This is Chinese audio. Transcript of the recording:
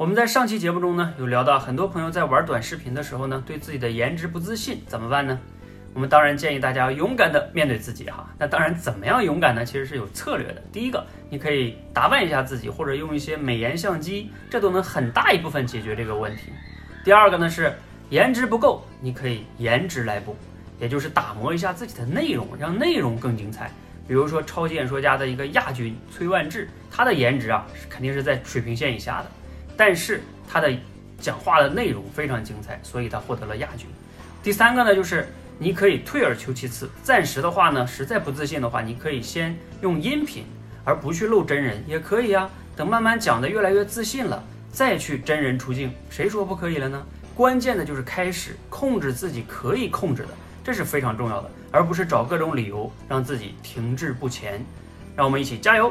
我们在上期节目中呢，有聊到很多朋友在玩短视频的时候呢，对自己的颜值不自信，怎么办呢？我们当然建议大家勇敢的面对自己哈。那当然，怎么样勇敢呢？其实是有策略的。第一个，你可以打扮一下自己，或者用一些美颜相机，这都能很大一部分解决这个问题。第二个呢是颜值不够，你可以颜值来补，也就是打磨一下自己的内容，让内容更精彩。比如说超级演说家的一个亚军崔万志，他的颜值啊是肯定是在水平线以下的。但是他的讲话的内容非常精彩，所以他获得了亚军。第三个呢，就是你可以退而求其次，暂时的话呢，实在不自信的话，你可以先用音频，而不去露真人，也可以啊。等慢慢讲的越来越自信了，再去真人出镜，谁说不可以了呢？关键的就是开始控制自己可以控制的，这是非常重要的，而不是找各种理由让自己停滞不前。让我们一起加油！